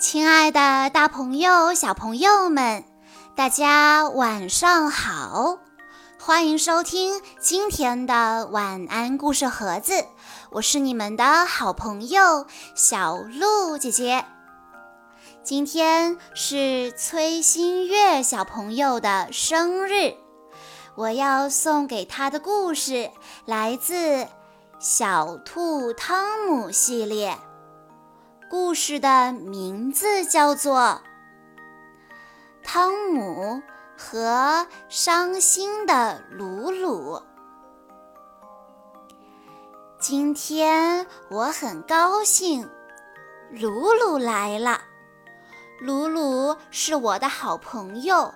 亲爱的，大朋友、小朋友们，大家晚上好！欢迎收听今天的晚安故事盒子，我是你们的好朋友小鹿姐姐。今天是崔新月小朋友的生日，我要送给他的故事来自《小兔汤姆》系列。故事的名字叫做《汤姆和伤心的鲁鲁》。今天我很高兴，鲁鲁来了。鲁鲁是我的好朋友，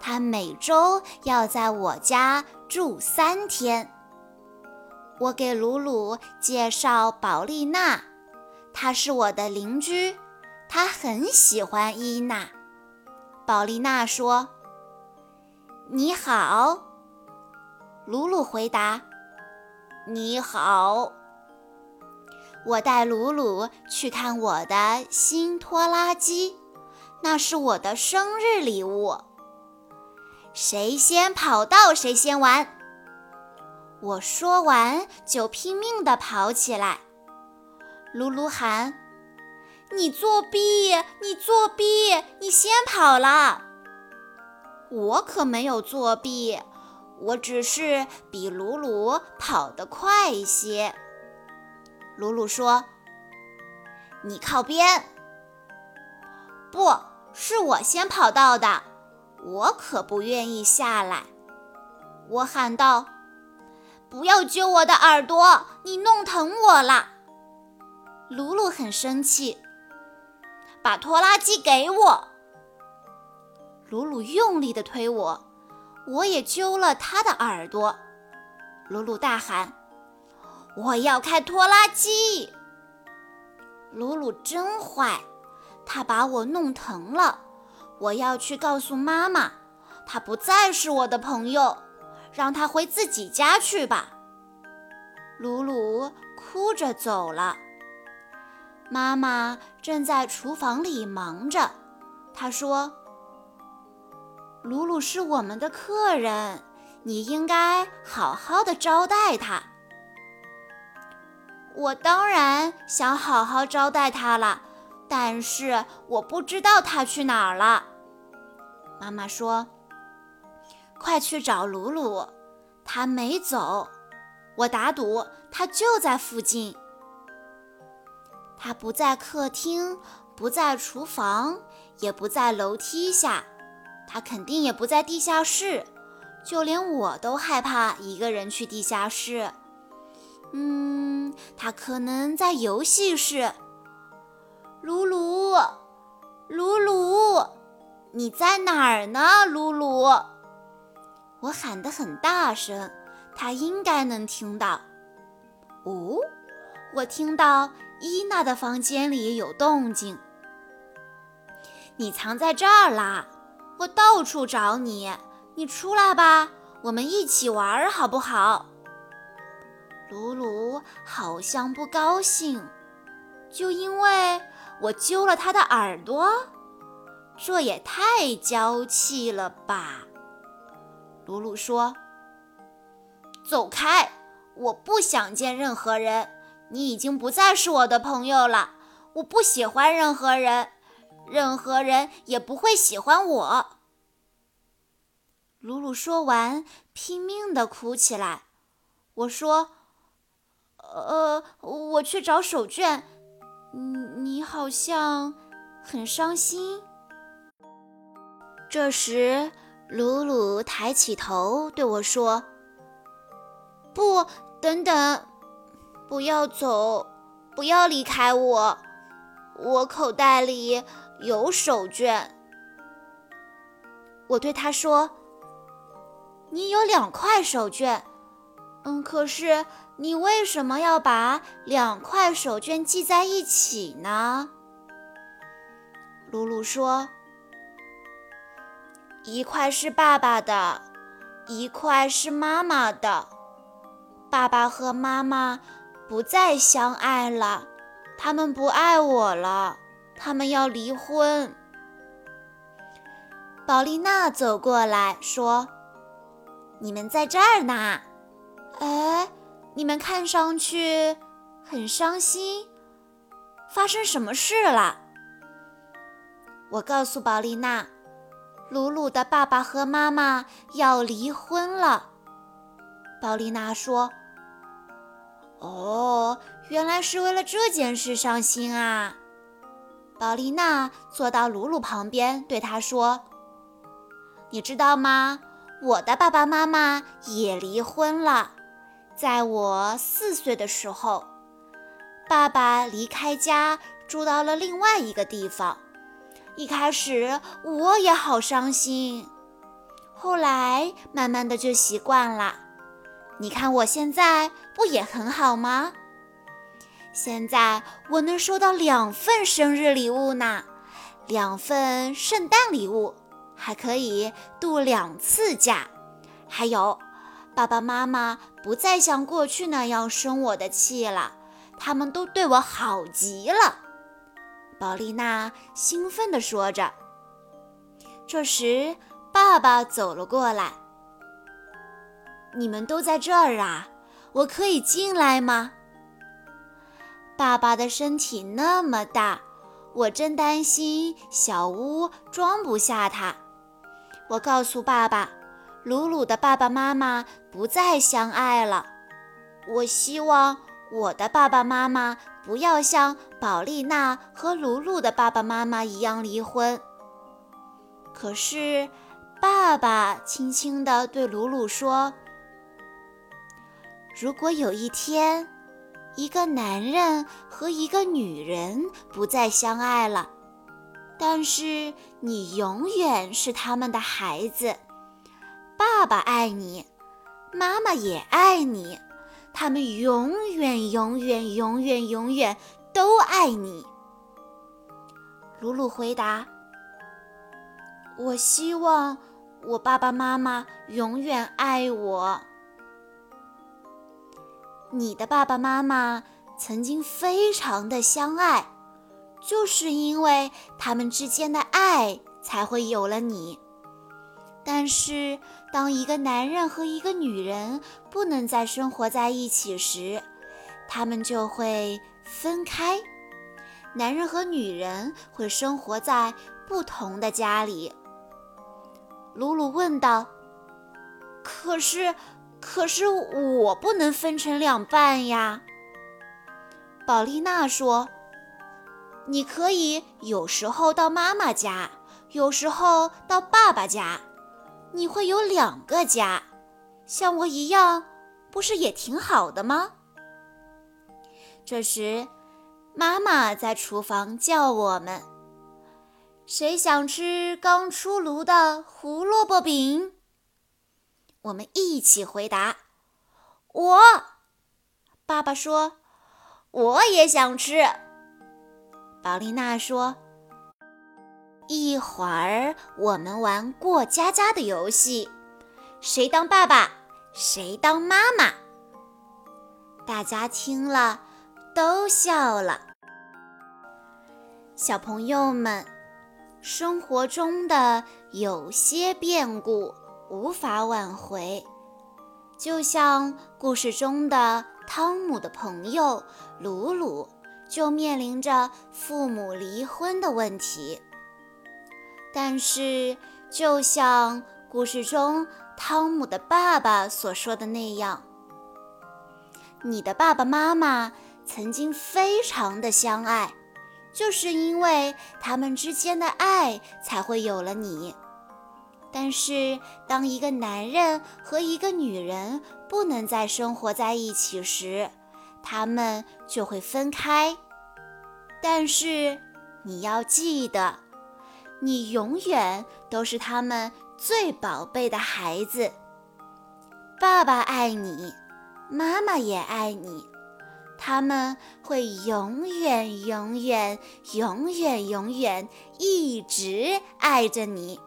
他每周要在我家住三天。我给鲁鲁介绍宝丽娜。他是我的邻居，他很喜欢伊娜。宝丽娜说：“你好。”鲁鲁回答：“你好。”我带鲁鲁去看我的新拖拉机，那是我的生日礼物。谁先跑到谁先玩。我说完就拼命地跑起来。鲁鲁喊：“你作弊！你作弊！你先跑了！”我可没有作弊，我只是比鲁鲁跑得快一些。鲁鲁说：“你靠边！”不是我先跑到的，我可不愿意下来。我喊道：“不要揪我的耳朵，你弄疼我了。”鲁鲁很生气，把拖拉机给我。鲁鲁用力地推我，我也揪了他的耳朵。鲁鲁大喊：“我要开拖拉机！”鲁鲁真坏，他把我弄疼了。我要去告诉妈妈，他不再是我的朋友，让他回自己家去吧。鲁鲁哭着走了。妈妈正在厨房里忙着，她说：“鲁鲁是我们的客人，你应该好好的招待他。”我当然想好好招待他了，但是我不知道他去哪儿了。妈妈说：“快去找鲁鲁，他没走，我打赌他就在附近。”他不在客厅，不在厨房，也不在楼梯下，他肯定也不在地下室。就连我都害怕一个人去地下室。嗯，他可能在游戏室。鲁鲁，鲁鲁，你在哪儿呢？鲁鲁，我喊得很大声，他应该能听到。哦，我听到。伊娜的房间里有动静，你藏在这儿啦！我到处找你，你出来吧，我们一起玩好不好？鲁鲁好像不高兴，就因为我揪了他的耳朵，这也太娇气了吧！鲁鲁说：“走开，我不想见任何人。”你已经不再是我的朋友了，我不喜欢任何人，任何人也不会喜欢我。鲁鲁说完，拼命地哭起来。我说：“呃，我去找手绢。”你好像很伤心。这时，鲁鲁抬起头对我说：“不，等等。”不要走，不要离开我。我口袋里有手绢。我对他说：“你有两块手绢，嗯，可是你为什么要把两块手绢系在一起呢？”鲁鲁说：“一块是爸爸的，一块是妈妈的。爸爸和妈妈。”不再相爱了，他们不爱我了。他们要离婚。宝丽娜走过来说：“你们在这儿呢？哎，你们看上去很伤心，发生什么事了？”我告诉宝丽娜，鲁鲁的爸爸和妈妈要离婚了。宝丽娜说：“哦，原来是为了这件事伤心啊！”宝丽娜坐到鲁鲁旁边，对他说。你知道吗？我的爸爸妈妈也离婚了。在我四岁的时候，爸爸离开家住到了另外一个地方。一开始我也好伤心，后来慢慢的就习惯了。你看我现在不也很好吗？现在我能收到两份生日礼物呢，两份圣诞礼物。还可以度两次假，还有，爸爸妈妈不再像过去那样生我的气了，他们都对我好极了。宝丽娜兴奋地说着。这时，爸爸走了过来：“你们都在这儿啊？我可以进来吗？”爸爸的身体那么大，我真担心小屋装不下他。我告诉爸爸，鲁鲁的爸爸妈妈不再相爱了。我希望我的爸爸妈妈不要像宝丽娜和鲁鲁的爸爸妈妈一样离婚。可是，爸爸轻轻地对鲁鲁说：“如果有一天，一个男人和一个女人不再相爱了。”但是你永远是他们的孩子，爸爸爱你，妈妈也爱你，他们永远、永远、永远、永远都爱你。鲁鲁回答：“我希望我爸爸妈妈永远爱我。你的爸爸妈妈曾经非常的相爱。”就是因为他们之间的爱，才会有了你。但是，当一个男人和一个女人不能再生活在一起时，他们就会分开。男人和女人会生活在不同的家里。鲁鲁问道：“可是，可是我不能分成两半呀？”宝丽娜说。你可以有时候到妈妈家，有时候到爸爸家，你会有两个家，像我一样，不是也挺好的吗？这时，妈妈在厨房叫我们：“谁想吃刚出炉的胡萝卜饼？”我们一起回答：“我。”爸爸说：“我也想吃。”宝丽娜说：“一会儿我们玩过家家的游戏，谁当爸爸，谁当妈妈。”大家听了都笑了。小朋友们，生活中的有些变故无法挽回，就像故事中的汤姆的朋友鲁鲁。就面临着父母离婚的问题。但是，就像故事中汤姆的爸爸所说的那样，你的爸爸妈妈曾经非常的相爱，就是因为他们之间的爱才会有了你。但是，当一个男人和一个女人不能再生活在一起时，他们就会分开，但是你要记得，你永远都是他们最宝贝的孩子。爸爸爱你，妈妈也爱你，他们会永远、永远、永远、永远一直爱着你，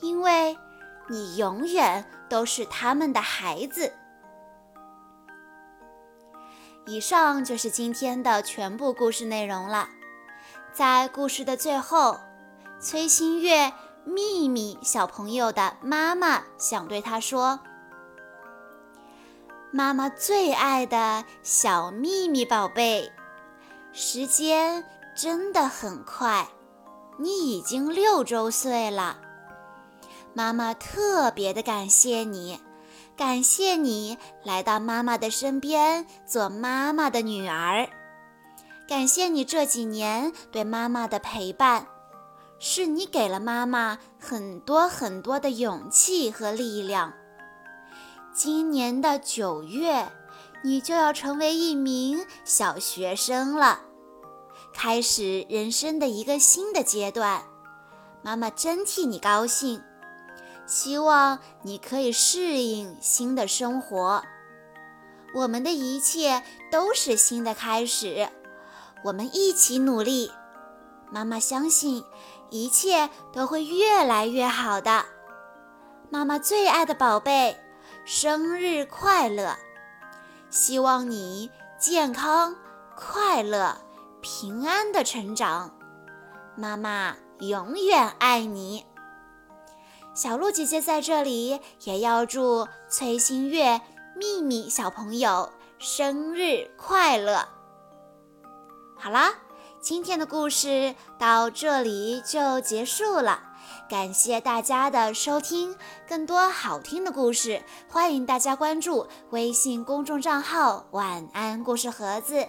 因为你永远都是他们的孩子。以上就是今天的全部故事内容了。在故事的最后，崔新月秘密小朋友的妈妈想对他说：“妈妈最爱的小秘密宝贝，时间真的很快，你已经六周岁了。妈妈特别的感谢你，感谢你来到妈妈的身边，做妈妈的女儿。”感谢你这几年对妈妈的陪伴，是你给了妈妈很多很多的勇气和力量。今年的九月，你就要成为一名小学生了，开始人生的一个新的阶段。妈妈真替你高兴，希望你可以适应新的生活。我们的一切都是新的开始。我们一起努力，妈妈相信一切都会越来越好的。妈妈最爱的宝贝，生日快乐！希望你健康、快乐、平安的成长。妈妈永远爱你。小鹿姐姐在这里也要祝崔新月、秘密小朋友生日快乐。好啦，今天的故事到这里就结束了。感谢大家的收听，更多好听的故事，欢迎大家关注微信公众账号“晚安故事盒子”，